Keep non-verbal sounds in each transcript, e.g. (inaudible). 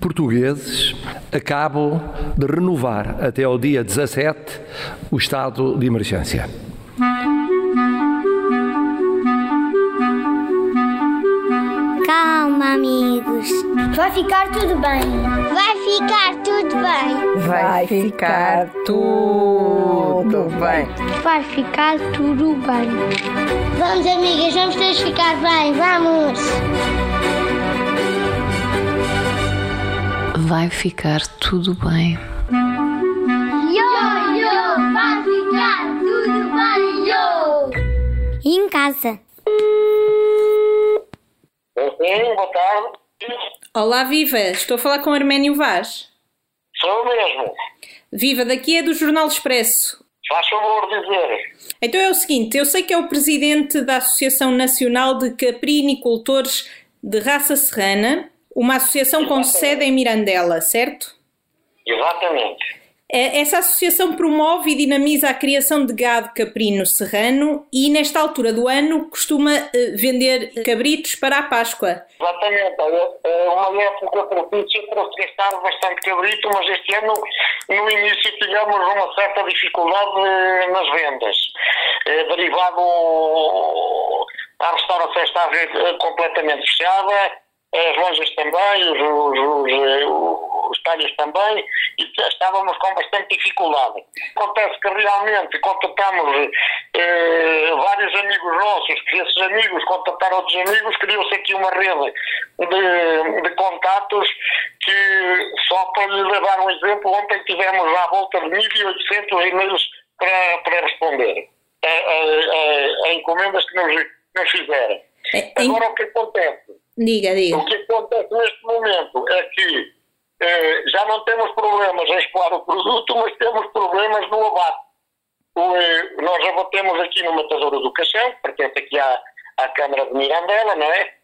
portugueses acabam de renovar até ao dia 17 o estado de emergência. Calma, amigos. Vai ficar tudo bem. Vai ficar tudo bem. Vai ficar tudo bem. Vai ficar tudo bem. Vamos, amigas, vamos todos ficar bem. Vamos. Vai ficar tudo bem. Yo, yo, vai ficar tudo bem, yo. E em casa? Sim, boa tarde. Olá, Viva! Estou a falar com Arménio Vaz. Sou mesmo. Viva, daqui é do Jornal Expresso. Faz favor de dizer. Então é o seguinte, eu sei que é o presidente da Associação Nacional de Caprinicultores de Raça Serrana, uma associação com sede em Mirandela, certo? Exatamente. É, Essa associação promove e dinamiza a criação de gado caprino serrano e, nesta altura do ano, costuma eh, vender cabritos para a Páscoa. Exatamente. É uma época propícia para se gastar bastante cabrito, mas este ano, no início, tivemos uma certa dificuldade eh, nas vendas. Derivado a restauração estava eh, completamente fechada, as lojas também, os, os, os, eh, também, e estávamos com bastante dificuldade. Acontece que realmente contatamos eh, vários amigos nossos, que esses amigos contataram outros amigos, criou-se aqui uma rede de, de contatos que, só para lhe levar um exemplo, ontem tivemos à volta de 1.800 e-mails para, para responder a, a- a- a encomendas que nos, nos fizeram. É, Agora o que acontece? Diga, diga. O que acontece neste momento é que eh, já não temos problemas em escoar o produto, mas temos problemas no abate. O, eh, nós abatemos aqui no Matadouro do que pertence aqui à, à Câmara de Mirandela, não é?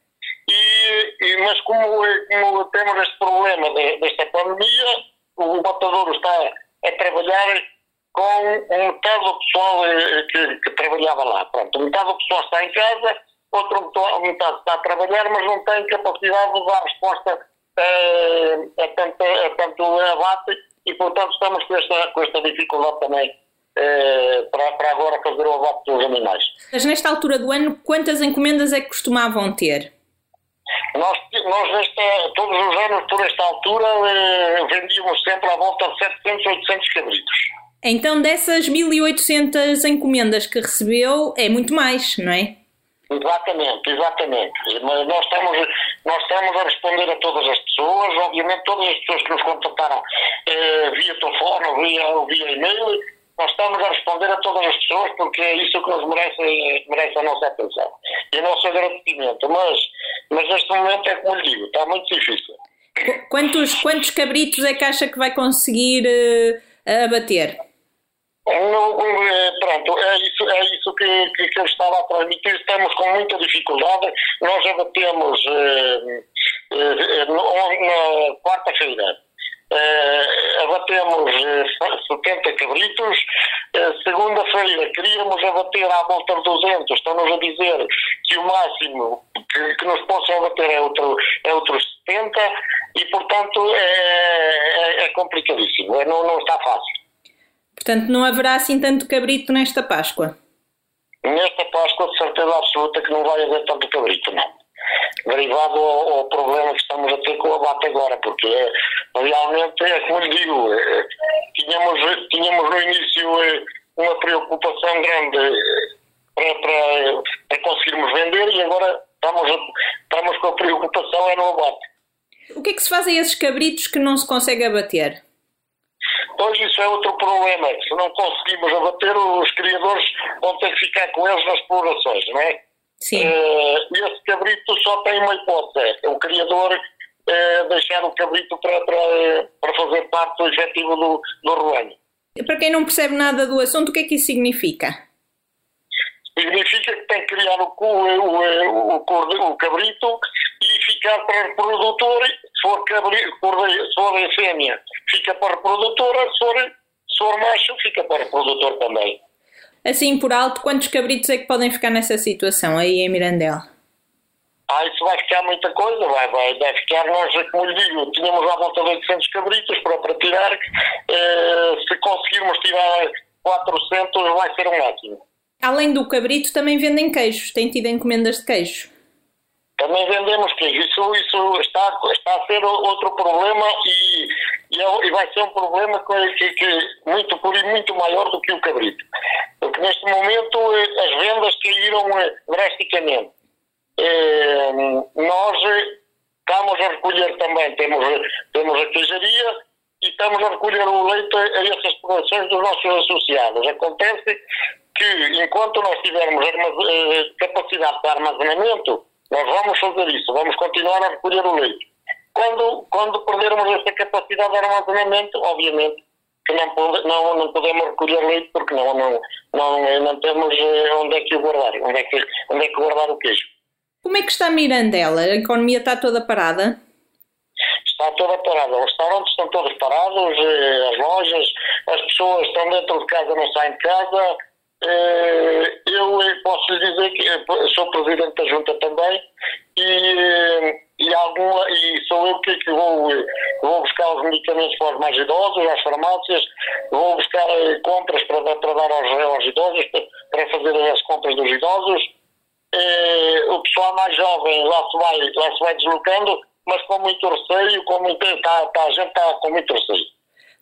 E, e- mas como, eh, como temos este problema de- desta pandemia, o Matadouro está a trabalhar com metade do pessoal eh, que, que trabalhava lá. Pronto, metade do pessoal está em casa, outra metade está a trabalhar, mas não tem capacidade de dar resposta eh, a, tanto, a tanto abate e, portanto, estamos com esta, com esta dificuldade também eh, para, para agora fazer o abate dos animais. Mas nesta altura do ano, quantas encomendas é que costumavam ter? Nós, nós nesta, todos os anos, por esta altura, eh, vendíamos sempre à volta de 700, 800 cabritos. Então, dessas 1800 encomendas que recebeu, é muito mais, não é? Exatamente, exatamente. Mas nós estamos, nós estamos a responder a todas as pessoas, obviamente todas as pessoas que nos contactaram eh, via telefone via, via e-mail, nós estamos a responder a todas as pessoas porque é isso que nos merece, merece a nossa atenção e o nosso agradecimento. Mas, mas neste momento é como lhe digo, está muito difícil. Qu- Quantos, quantos cabritos é que acha que vai conseguir eh, abater? No, eh, pronto, é isso, é isso que, que, que eu estava a transmitir. Estamos com muita dificuldade. Nós abatemos eh, eh, no- na quarta-feira. eh, abatemos eh, 70 cabritos. Eh, Segunda-feira queríamos abater à volta de 200. Estão-nos a dizer que o máximo que, que nos possam abater é, outro, é outros 70 e, portanto, é, é, é complicadíssimo. É, não, não está fácil. Portanto, não haverá assim tanto cabrito nesta Páscoa. Nesta Páscoa, de certeza absoluta que não vai haver tanto cabrito, não. Derivado ao, ao problema que estamos a ter com o abate agora, porque é, realmente, é como lhe digo, é, tínhamos, tínhamos no início é, uma preocupação grande para, para, para conseguirmos vender e agora estamos, estamos com a preocupação é no abate. O que é que se faz a esses cabritos que não se consegue abater? Pois isso é outro problema, se não conseguimos abater, os criadores vão ter que ficar com eles nas explorações, não é? Sim. Eh, esse cabrito só tem uma hipótese, é o criador eh, deixar o cabrito para, para, para fazer parte do efetivo do, do rebanho. Para quem não percebe nada do assunto, o que é que isso significa? Significa que tem que criar o, o, o, corde- o cabrito e ficar para reprodutor, se for, se for a fêmea, fica para reprodutora, se for, se for macho, fica para reprodutor também. Assim, por alto, quantos cabritos é que podem ficar nessa situação aí em Mirandela? Ah, isso vai ficar muita coisa, vai, vai, vai ficar, nós, como lhe digo, tínhamos à volta de 800 cabritos para, para tirar, eh, se conseguirmos tirar 400 vai ser um ótimo. Além do cabrito, também vendem queijos. Tem tido encomendas de queijo? Também vendemos queijo. Isso, isso está, está a ser outro problema e, e, é, vai ser um problema que, que, muito, muito maior do que o cabrito. Porque neste momento eh, as vendas caíram eh, drasticamente. Eh, nós estamos a recolher também, temos, temos a queijaria e estamos a recolher o leite a essas populações dos nossos associados. Acontece que enquanto nós tivermos capacidade de armazenamento, nós vamos fazer isso, vamos continuar a recolher o leite. Quando, quando perdermos essa capacidade de armazenamento, obviamente que não, não, não podemos recolher leite porque não, não, não, não temos eh, onde é que o guardar, onde é que, onde é que guardar o queijo. Como é que está Mirandela? A economia está toda parada? Está toda parada. Os restaurantes estão todos parados, eh, as lojas, as pessoas estão dentro de casa, não saem de casa. Eh, eu posso lhe dizer que sou presidente da junta também e, e, alguma, e sou eu que, vou, vou buscar os medicamentos para os mais idosos, às farmácias, vou buscar compras para, para dar aos, aos idosos, para fazer as compras dos idosos eh, o pessoal mais jovem lá se vai, lá se vai deslocando, mas com muito receio, com muito, tá, tá, a gente está com muito receio.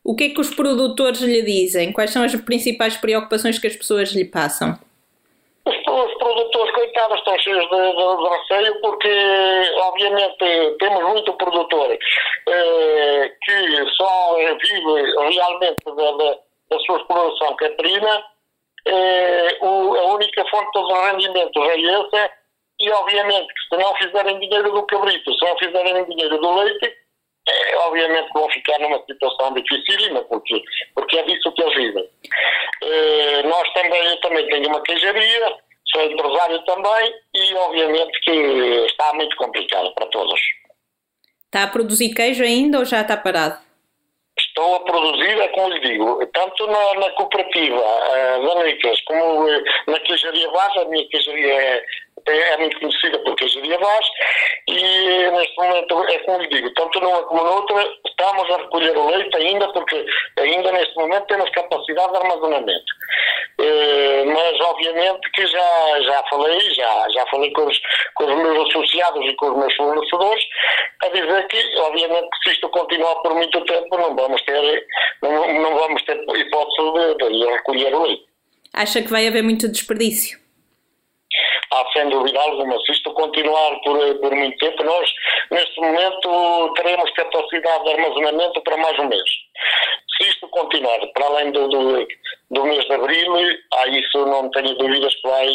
O que é que os produtores lhe dizem? Quais são as principais preocupações que as pessoas lhe passam? Os, os produtores, coitados, estão cheios de, de, de, receio porque, obviamente, temos muito produtor eh, que só vive realmente da, da, da sua exploração caprina eh, o, a única fonte de rendimento é essa, e obviamente se não fizerem dinheiro do cabrito, se não fizerem dinheiro do leite, é, obviamente vão ficar numa situação dificílima, porque, porque é disso que eles vivem. Eh, nós também, eu também tenho uma queijaria, sou empresário também, e obviamente que está muito complicado para todos. Está a produzir queijo ainda ou já está parado? Estou a produzir, é como lhe digo, tanto na, na cooperativa uh, da Nicas como uh, na queijaria Vaz, a minha queijaria é, é, muito conhecida por queijaria Vaz, e neste momento, é como lhe digo, tanto numa como noutra, estamos a recolher o leite ainda, porque ainda neste momento temos capacidade de armazenamento. Uh, mas obviamente que já, já falei, já, já falei com os, com os meus associados e com os meus fornecedores, a dizer que, obviamente, se isto continuar por muito tempo, não vamos ter, não, não vamos ter hipótese de, de recolher o leite. Acha que vai haver muito desperdício? Há sem dúvida alguma. Se isto continuar por, por muito tempo, nós, neste momento, teremos capacidade de armazenamento para mais um mês. Se isto continuar para além do, do, do mês de abril, a isso não tenho dúvidas que vai,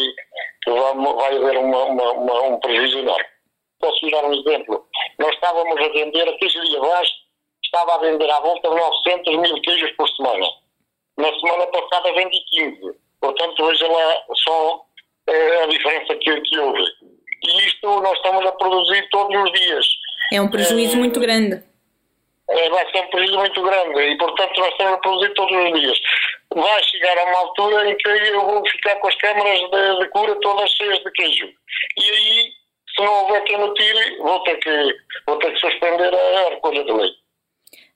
que vai, vai haver uma, uma, uma, um prejuízo enorme. Posso dar um exemplo? Nós estávamos a vender, a queijaria abaixo estava a vender à volta de 900 mil queijos por semana. Na semana passada vendi 15. Portanto, veja lá só é, a diferença que, que houve. E isto nós estamos a produzir todos os dias. É um prejuízo é, muito grande. É, vai ser um prejuízo muito grande e, portanto, nós estamos a produzir todos os dias. Vai chegar a uma altura em que eu vou ficar com as câmaras de, de cura todas cheias de queijo. E aí, se não houver quem me tire, vou ter que, vou ter que suspender a, recolha de leite.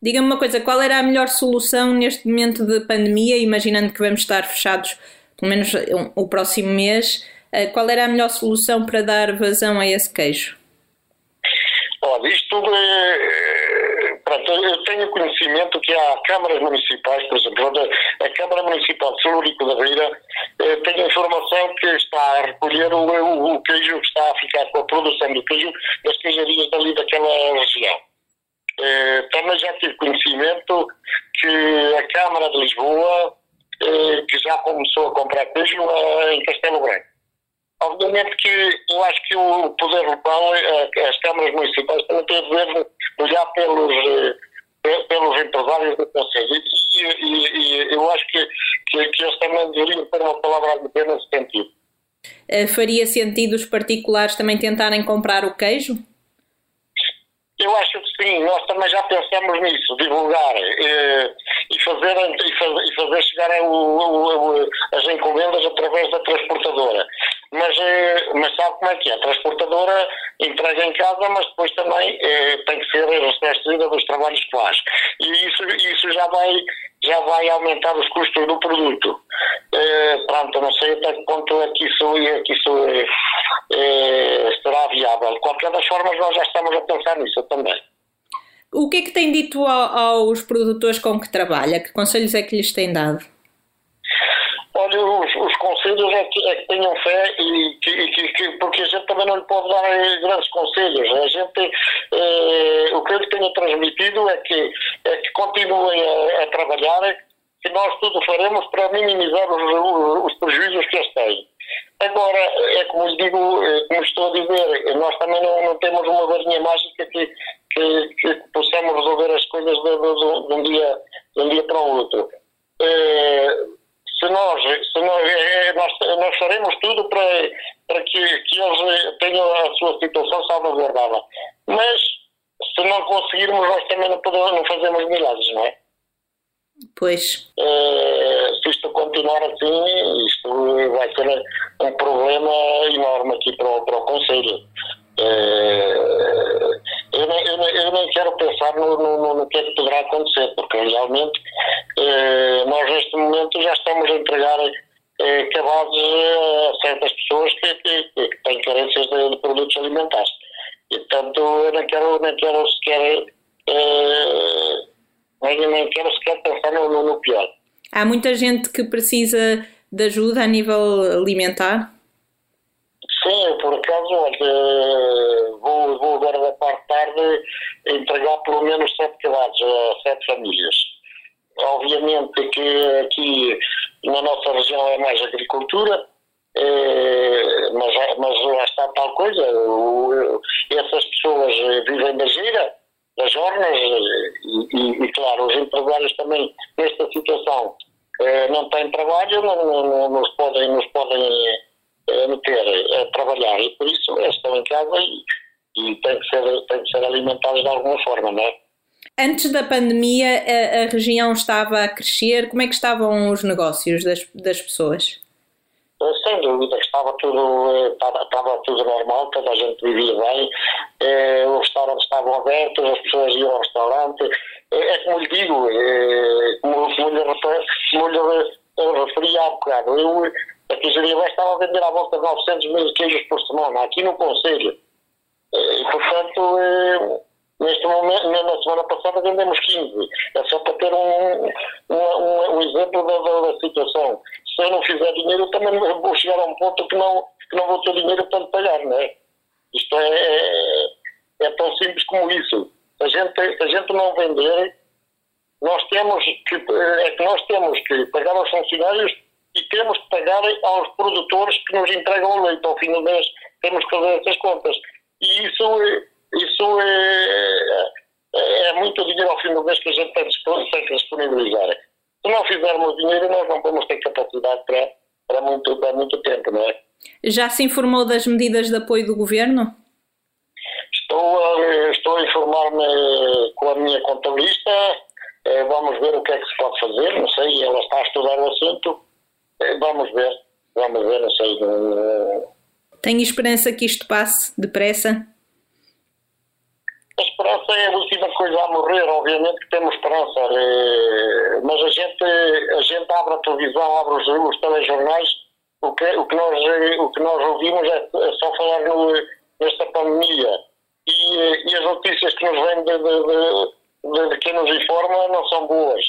Diga-me uma coisa, qual era a melhor solução neste momento de pandemia, imaginando que vamos estar fechados pelo menos o próximo mês, eh, qual era a melhor solução para dar vazão a esse queijo? Olha, isto é, pronto, eu tenho conhecimento que há câmaras municipais, por exemplo, a Câmara Municipal de Celúrico da Beira eh, tem informação que está a recolher o, o, o, queijo que está a ficar com a produção do queijo das queijarias dali daquela região. Eh, também já tive conhecimento que a Câmara de Lisboa que já começou a comprar queijo eh, em Castelo Branco. Obviamente que eu acho que o poder local, eh, as câmaras municipais têm dever de olhar pelos, pelos empresários do Conselho. E, e, e, eu acho que, que, que eles também deveriam ter uma palavra de pena nesse sentido. Faria sentido os particulares também tentarem comprar o queijo? Eu acho que sim, nós também já pensamos nisso, divulgar eh, e, fazer, e, fazer, e fazer chegar o, o, as encomendas através da transportadora. mas, eh, mas sabe como é que é? A transportadora entrega em casa, mas depois também eh, tem que ser ressarcida dos trabalhos que faz. E isso, isso já, vai, já vai aumentar os custos do produto. Eh, pronto, não sei até que ponto é que isso, é que isso eh, eh, será viável. De qualquer das formas, nós já estamos a pensar nisso também. O que é que tem dito ao- aos produtores com que trabalha? Que conselhos é que lhes tem dado? Olha, os, os conselhos é que, é que tenham fé e que, e que- que- porque a gente também não lhe pode dar eh, grandes conselhos. A gente, eh, o que eu lhe tenho transmitido é que, é que continuem a, a trabalhar, que nós tudo faremos para minimizar os, os prejuízos que eles têm. Agora, é como lhe digo, eh, como estou a dizer, nós também não, não temos uma varinha mágica que, que, que possamos resolver as coisas de, de- de um, dia, de um dia para o outro. Eh, se nós, se nós, eh, nós, nós faremos tudo para, para que, que eles eh, tenham a sua situação salvaguardada. Mas, se não conseguirmos, nós também não, podemos, não fazemos milagres, não é? Pois, Eh, se isto continuar assim, isto vai ser um problema enorme aqui para para o Conselho. Eh, eu, nem, eu, eu quero pensar no, no, no que é que poderá acontecer, porque realmente eh, nós neste momento já estamos a entregar eh, cabazes a certas pessoas que, que, que têm carências de, de produtos alimentares. E, portanto, eu nem quero, nem quero sequer. Eh, nem, quero sequer pensar no, no, no pior. há muita gente que precisa de ajuda a nível alimentar. Sim, por acaso, olha, vou, vou agora da parte de tarde entregar pelo menos sete cabazes a sete famílias. Obviamente que aqui na nossa região é mais agricultura, eh, mas, mas lá está tal coisa. o- essas pessoas vivem da gira, das jornas, eh, e, e, e, claro, os empresários também, nesta situação, eh, não têm trabalho, não, não, não nos podem, nos podem eh, meter a trabalhar e por isso eles estão em casa e, e têm, que ser, têm que ser alimentados de alguma forma, não é? Antes da pandemia, a, a região estava a crescer. Como é que estavam os negócios das, das pessoas? Eh, Sem dúvida estava tudo, eh, estava, estava tudo normal, toda a gente vivia bem, eh, os restaurantes estavam abertos, as pessoas iam ao restaurante. É como lhe digo, como, como lhe, como lhe re- referi há bocado, eu, a Bem estava a vender à volta de 900 mil queijos por semana, aqui no Conselho. E, portanto, neste momento, na na semana passada vendemos 15. É só para ter um, um, um, um exemplo da, da, da situação. Se eu não fizer dinheiro, eu também vou chegar a um ponto que não, que não vou ter dinheiro para pagar, não é? Isto é, é, é tão simples como isso. Se a gente, se a gente não vender, nós temos que, é que nós temos que pagar aos funcionários e temos que pagar aos produtores que nos entregam o leite ao fim do mês. Temos que fazer essas contas. E isso, é- isso é, é muito dinheiro ao fim do mês que a gente tem que disponibilizar. Se não fizermos dinheiro, nós não vamos ter capacidade para, para, muito, para muito tempo, não é? Já se informou das medidas de apoio do governo? Estou a, estou a informar-me com a minha contabilista. eh, Vamos ver o que é que se pode fazer. Não sei, ela está a estudar o assunto. Eh, Vamos ver. Vamos ver, não sei. eh, Tenho esperança que isto passe depressa? A esperança é a última coisa a morrer, obviamente que temos esperança. eh, Mas a gente, a gente abre a televisão, abre os, os telejornais, o que, o, que nós, eh, o que nós ouvimos é, é só falar no, nesta pandemia. E, eh, e as notícias que nos vêm de, de, de, de quem nos informa não são boas.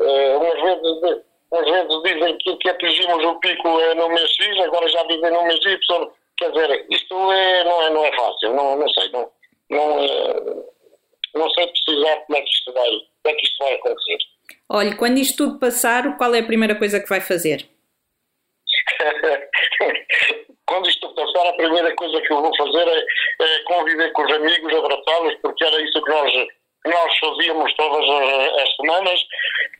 Eh, umas, vezes, umas vezes dizem que, que atingimos o pico eh, no mês X, agora já dizem no mês Y. Quer dizer, isto é, não, é, não é fácil, não, não sei. Não, não, eh, não sei precisar como é que isto vai, como é que isto vai acontecer. Olhe, quando isto tudo passar, qual é a primeira coisa que vai fazer? (laughs) Quando isto passar, a primeira coisa que eu vou fazer é, é conviver com os amigos, abraçá-los, porque era isso que nós, que nós fazíamos todas as, as semanas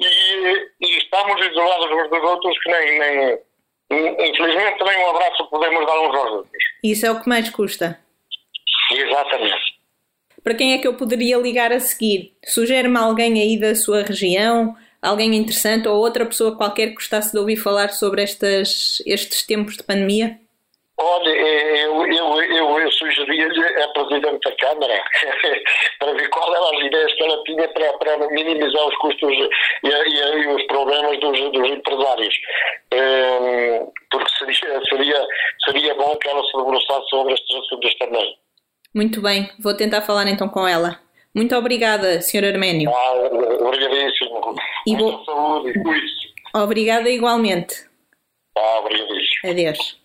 e, e estamos isolados uns dos outros que nem, nem, infelizmente, nem um abraço podemos dar uns aos outros. Isso é o que mais custa. Exatamente. Para quem é que eu poderia ligar a seguir? Sugere-me alguém aí da sua região, alguém interessante ou outra pessoa qualquer que gostasse de ouvir falar sobre estas, estes tempos de pandemia? Olha, eu, eu, eu, eu sugeria-lhe a Presidente da Câmara (laughs) para ver qual eram as ideias que ela tinha para, para minimizar os custos e, e, e os problemas dos, dos empresários. Um, porque seria, seria, seria bom que ela se debruçasse sobre estes assuntos também. Muito bem, vou tentar falar então com ela. Muito obrigada, Sr. Arménio. Ah, obrigadíssimo. E vou- saúde. Obrigada igualmente. Ah, obrigadíssimo. Adeus.